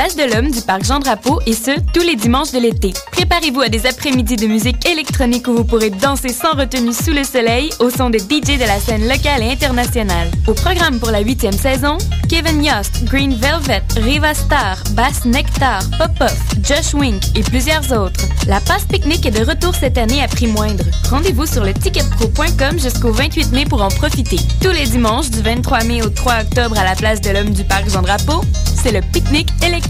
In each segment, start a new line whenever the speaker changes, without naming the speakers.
place de l'Homme du Parc Jean-Drapeau et ce, tous les dimanches de l'été. Préparez-vous à des après-midi de musique électronique où vous pourrez danser sans retenue sous le soleil au son des DJ de la scène locale et internationale. Au programme pour la huitième saison, Kevin Yost, Green Velvet, Riva Star, Bass Nectar, Pop-Off, Josh Wink et plusieurs autres. La passe pique-nique est de retour cette année à prix moindre. Rendez-vous sur le ticketpro.com jusqu'au 28 mai pour en profiter. Tous les dimanches du 23 mai au 3 octobre à la place de l'Homme du Parc Jean-Drapeau, c'est le pique-nique électronique.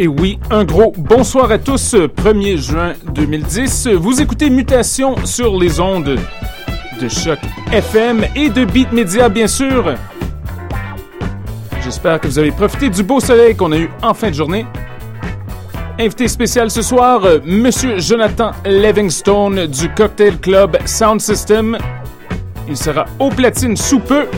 Et oui, un gros bonsoir à tous. 1er juin 2010, vous écoutez Mutation sur les ondes de Choc FM et de Beat Media, bien sûr. J'espère que vous avez profité du beau soleil qu'on a eu en fin de journée. Invité spécial ce soir, Monsieur Jonathan Livingstone du Cocktail Club Sound System. Il sera au platine sous peu.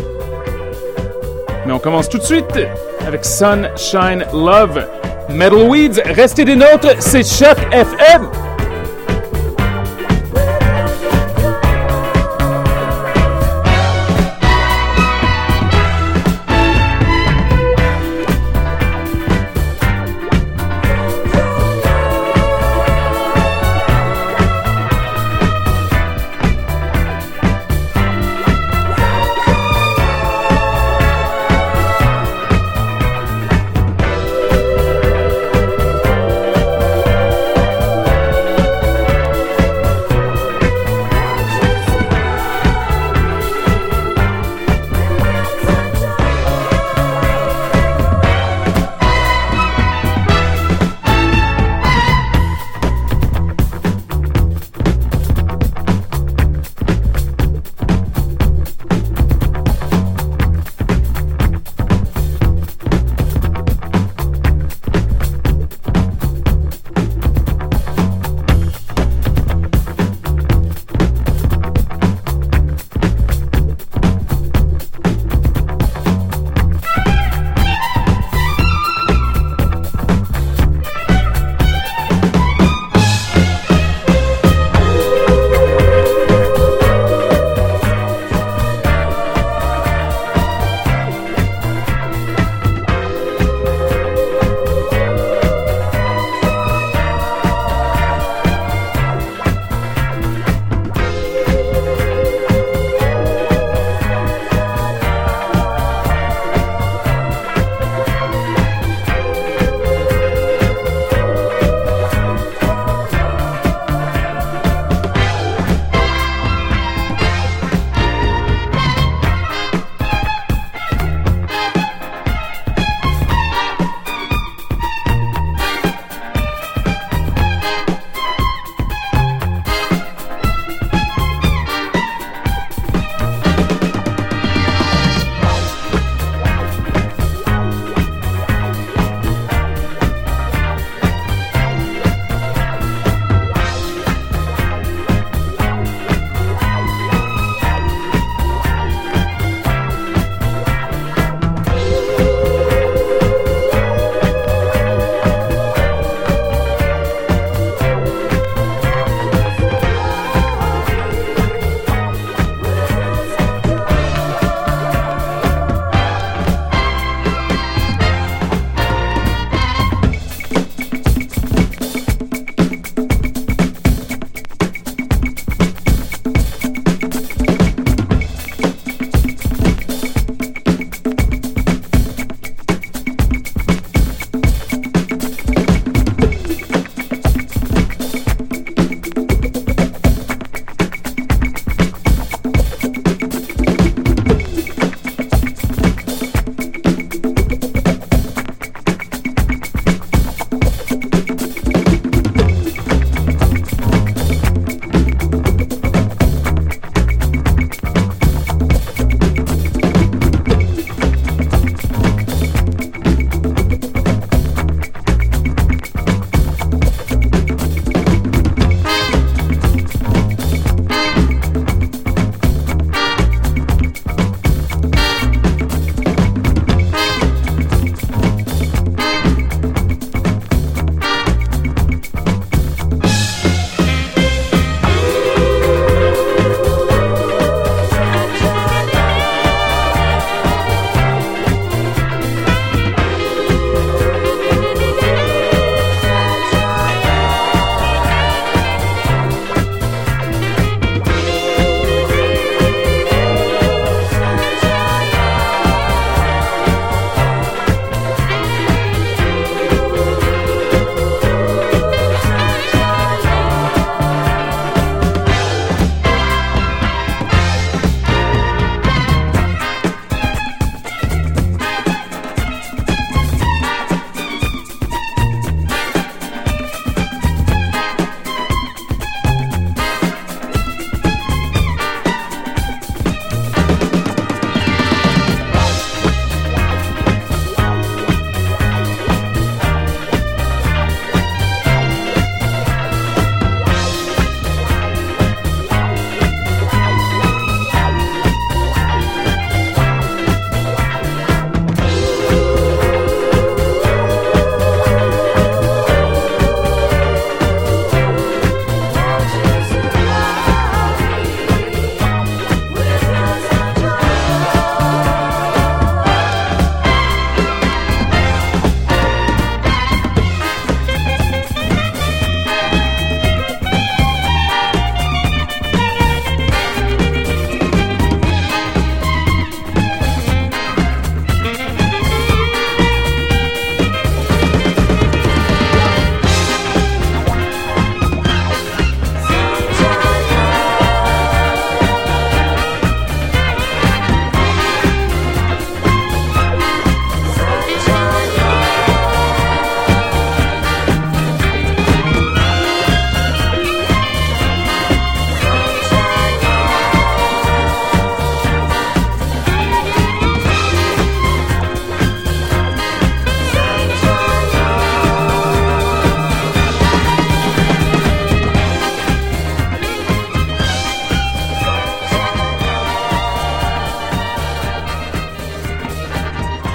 Mais on commence tout de suite avec Sunshine Love. Metal Weeds, restez des nôtres, c'est Choc FM!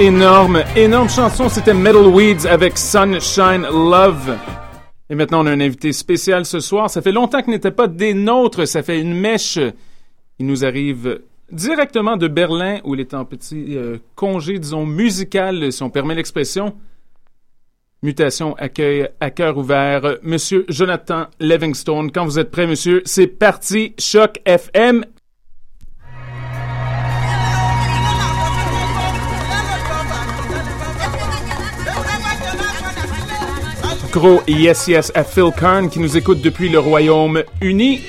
Énorme, énorme chanson. C'était Metal Weeds avec Sunshine Love. Et maintenant, on a un invité spécial ce soir. Ça fait longtemps qu'il n'était pas des nôtres. Ça fait une mèche. Il nous arrive directement de Berlin, où il est en petit euh, congé, disons, musical, si on permet l'expression. Mutation accueille à cœur ouvert Monsieur Jonathan Livingstone. Quand vous êtes prêt, monsieur, c'est parti. Choc FM. Yes yes à Phil Kern qui nous écoute depuis le Royaume-Uni.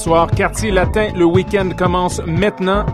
Soir. Quartier latin, le week-end commence maintenant.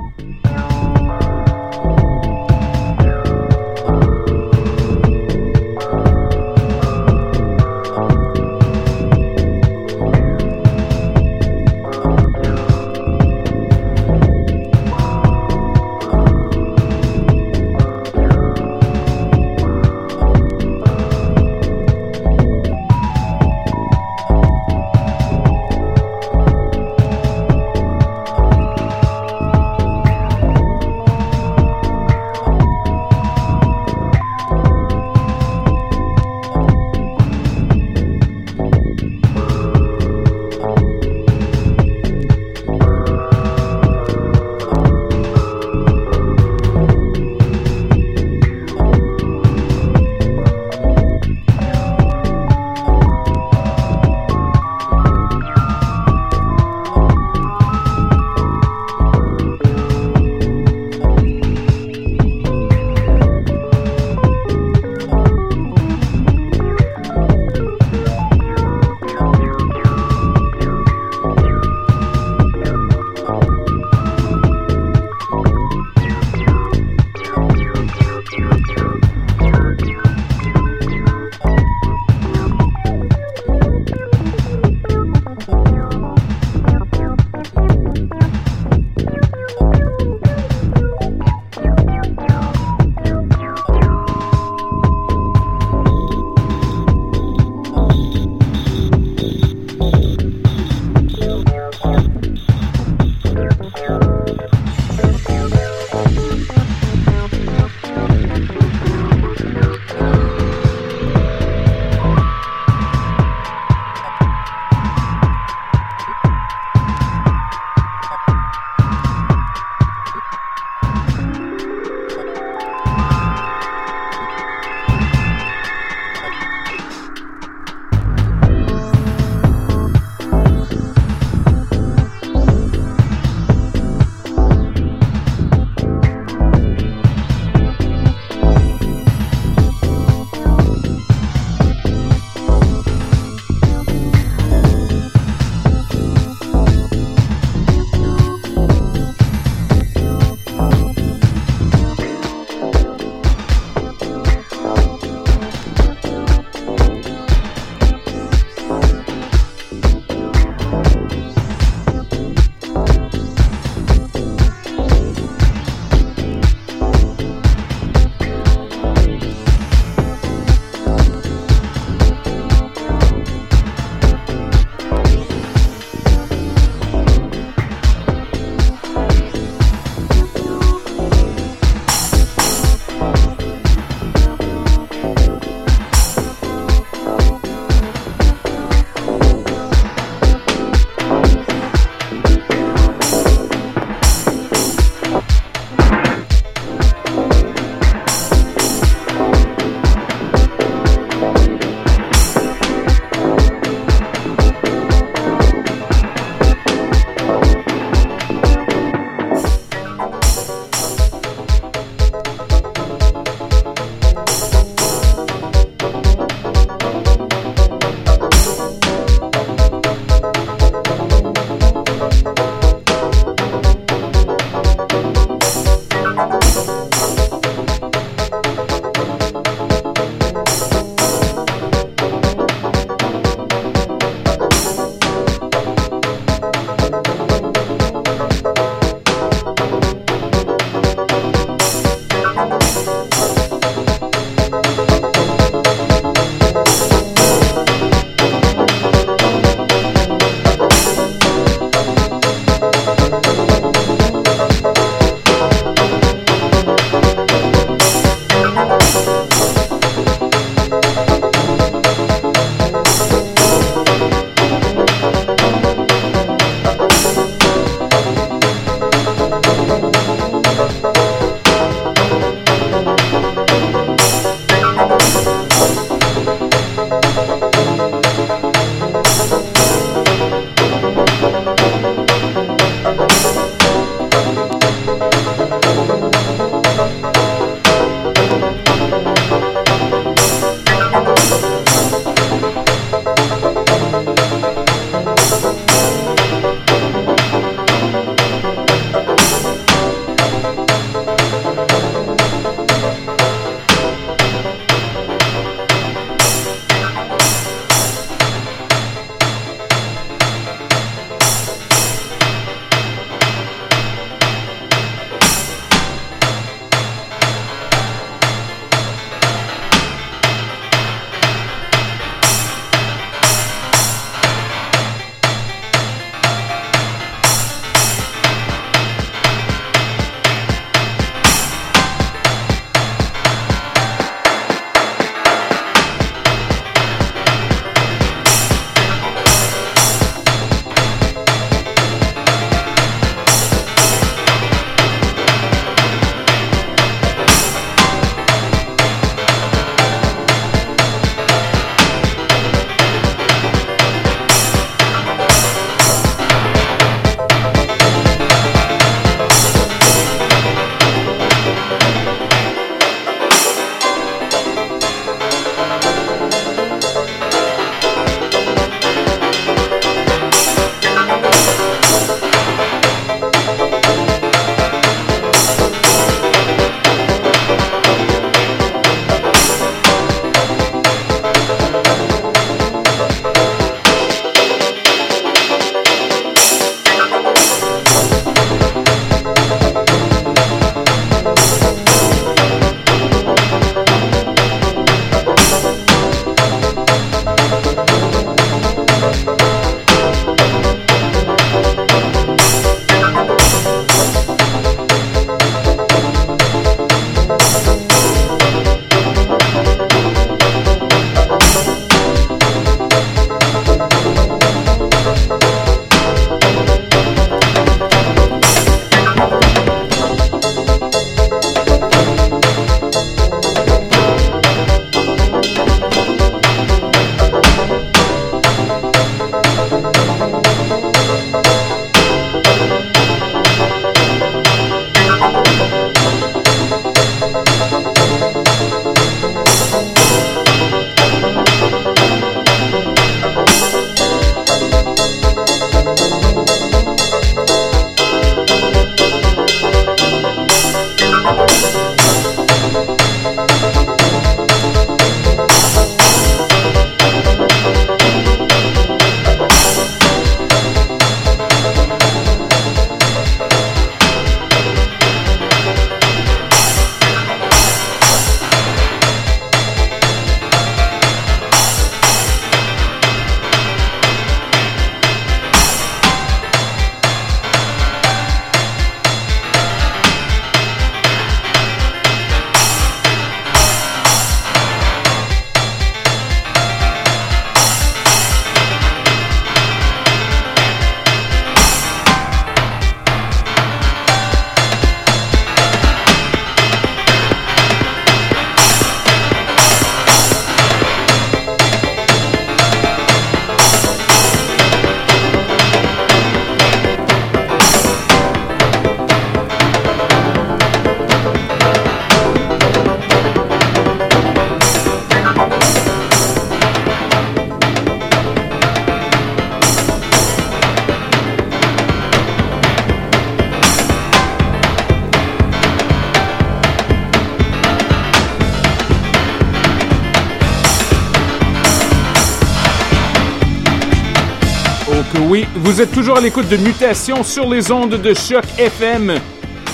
Vous êtes toujours à l'écoute de Mutation sur les ondes de Choc FM.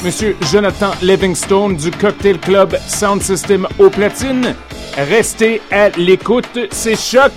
Monsieur Jonathan Livingstone du Cocktail Club Sound System au platine. Restez à l'écoute, c'est Choc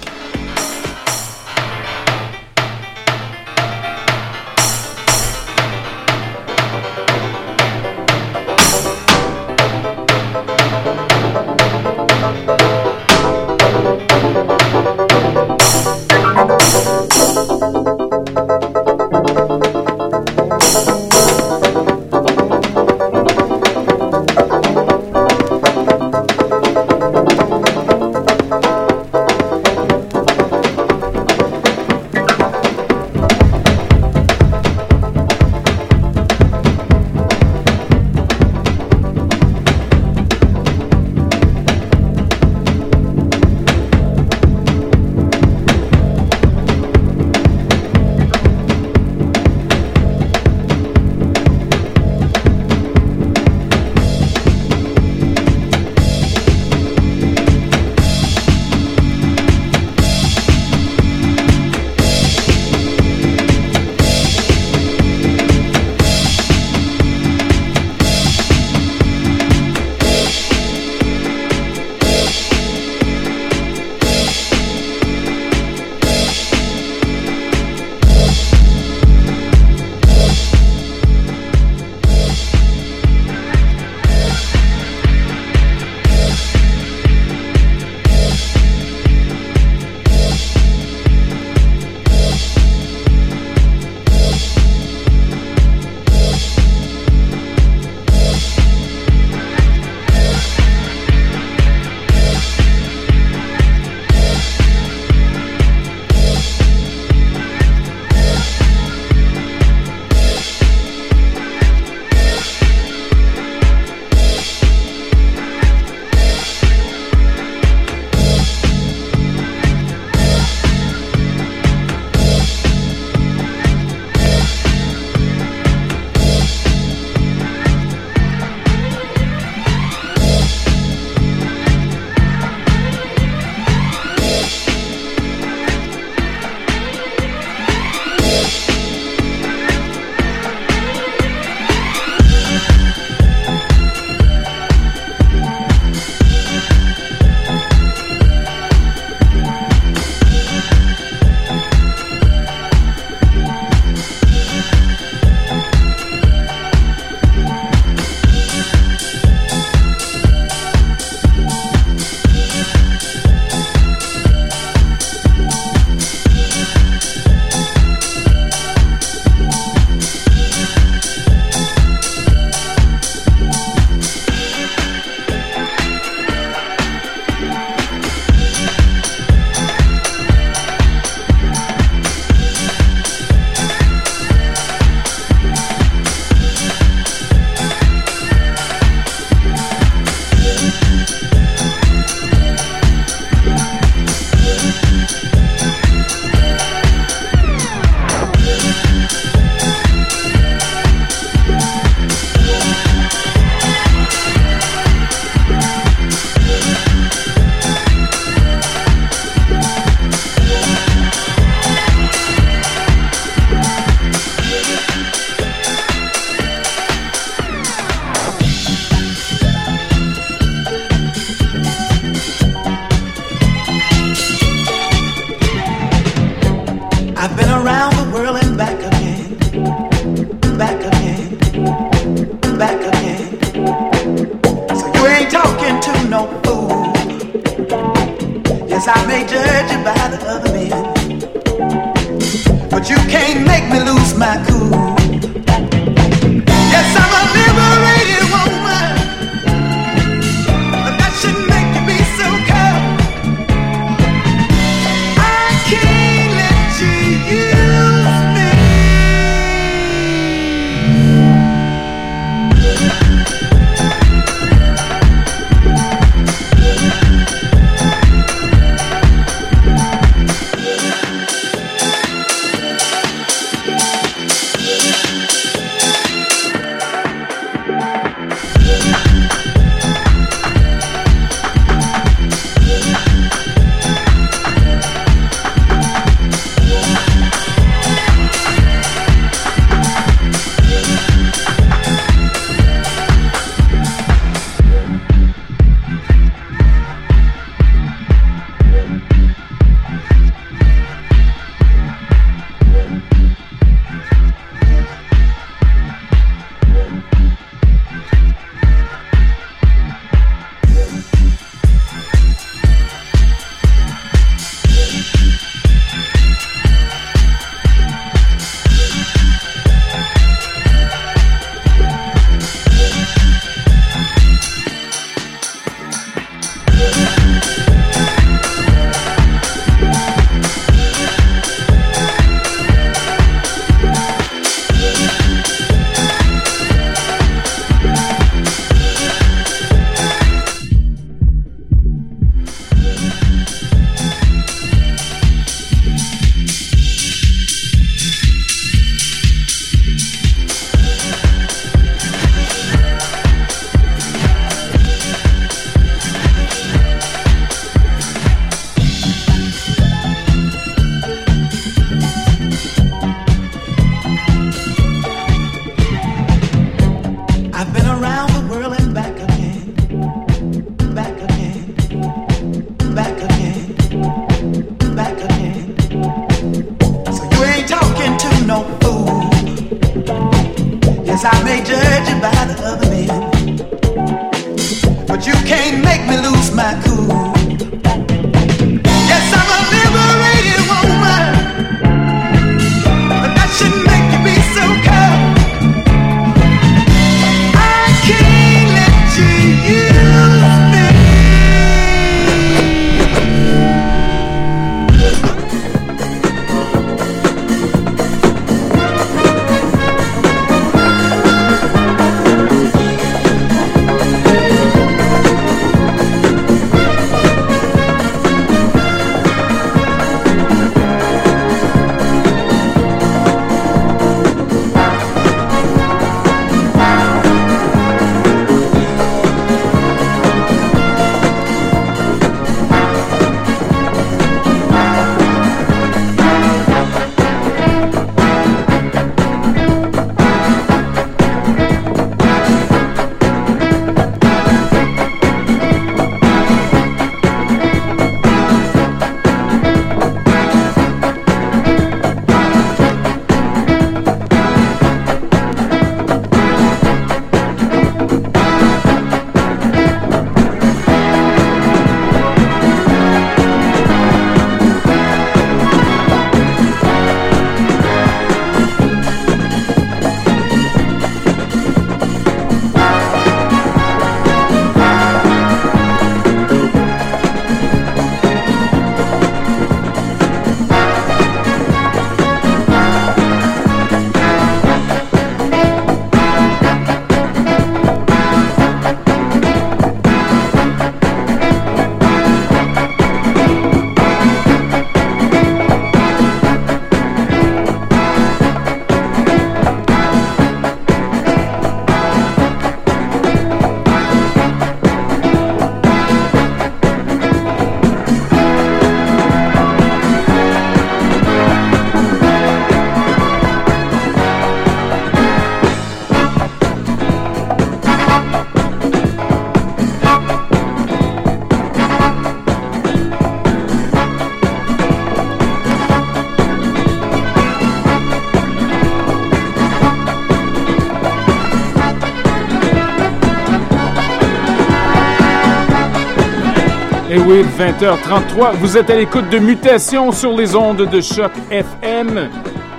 20h33. Vous êtes à l'écoute de Mutation sur les ondes de choc FM,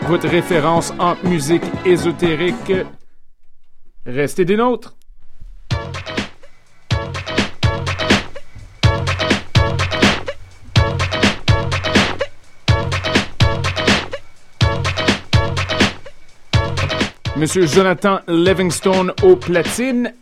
votre référence en musique ésotérique. Restez des nôtres. Monsieur Jonathan Livingstone au platine.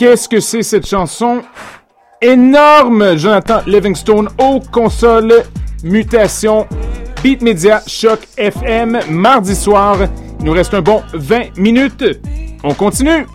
Qu'est-ce que c'est cette chanson? Énorme Jonathan Livingstone aux consoles, mutation, Beat Media, Choc FM, mardi soir. Il nous reste un bon 20 minutes. On continue.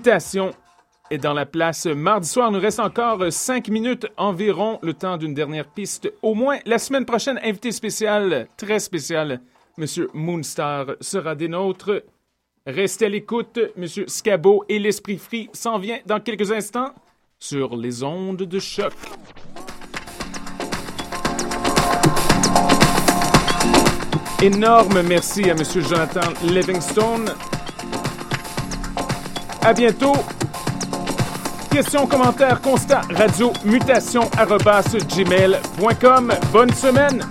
Mutation est dans la place. Mardi soir, nous reste encore cinq minutes environ, le temps d'une dernière piste. Au moins, la semaine prochaine, invité spécial, très spécial, Monsieur Moonstar sera des nôtres. Restez à l'écoute, Monsieur Scabo et l'Esprit Free s'en vient dans quelques instants sur les ondes de choc. Énorme merci à Monsieur Jonathan Livingstone. À bientôt. Questions, commentaires, constats, radio, mutation, gmail.com. Bonne semaine!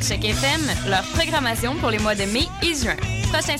Avec Choc FM, leur programmation pour les mois de mai et juin. Prochain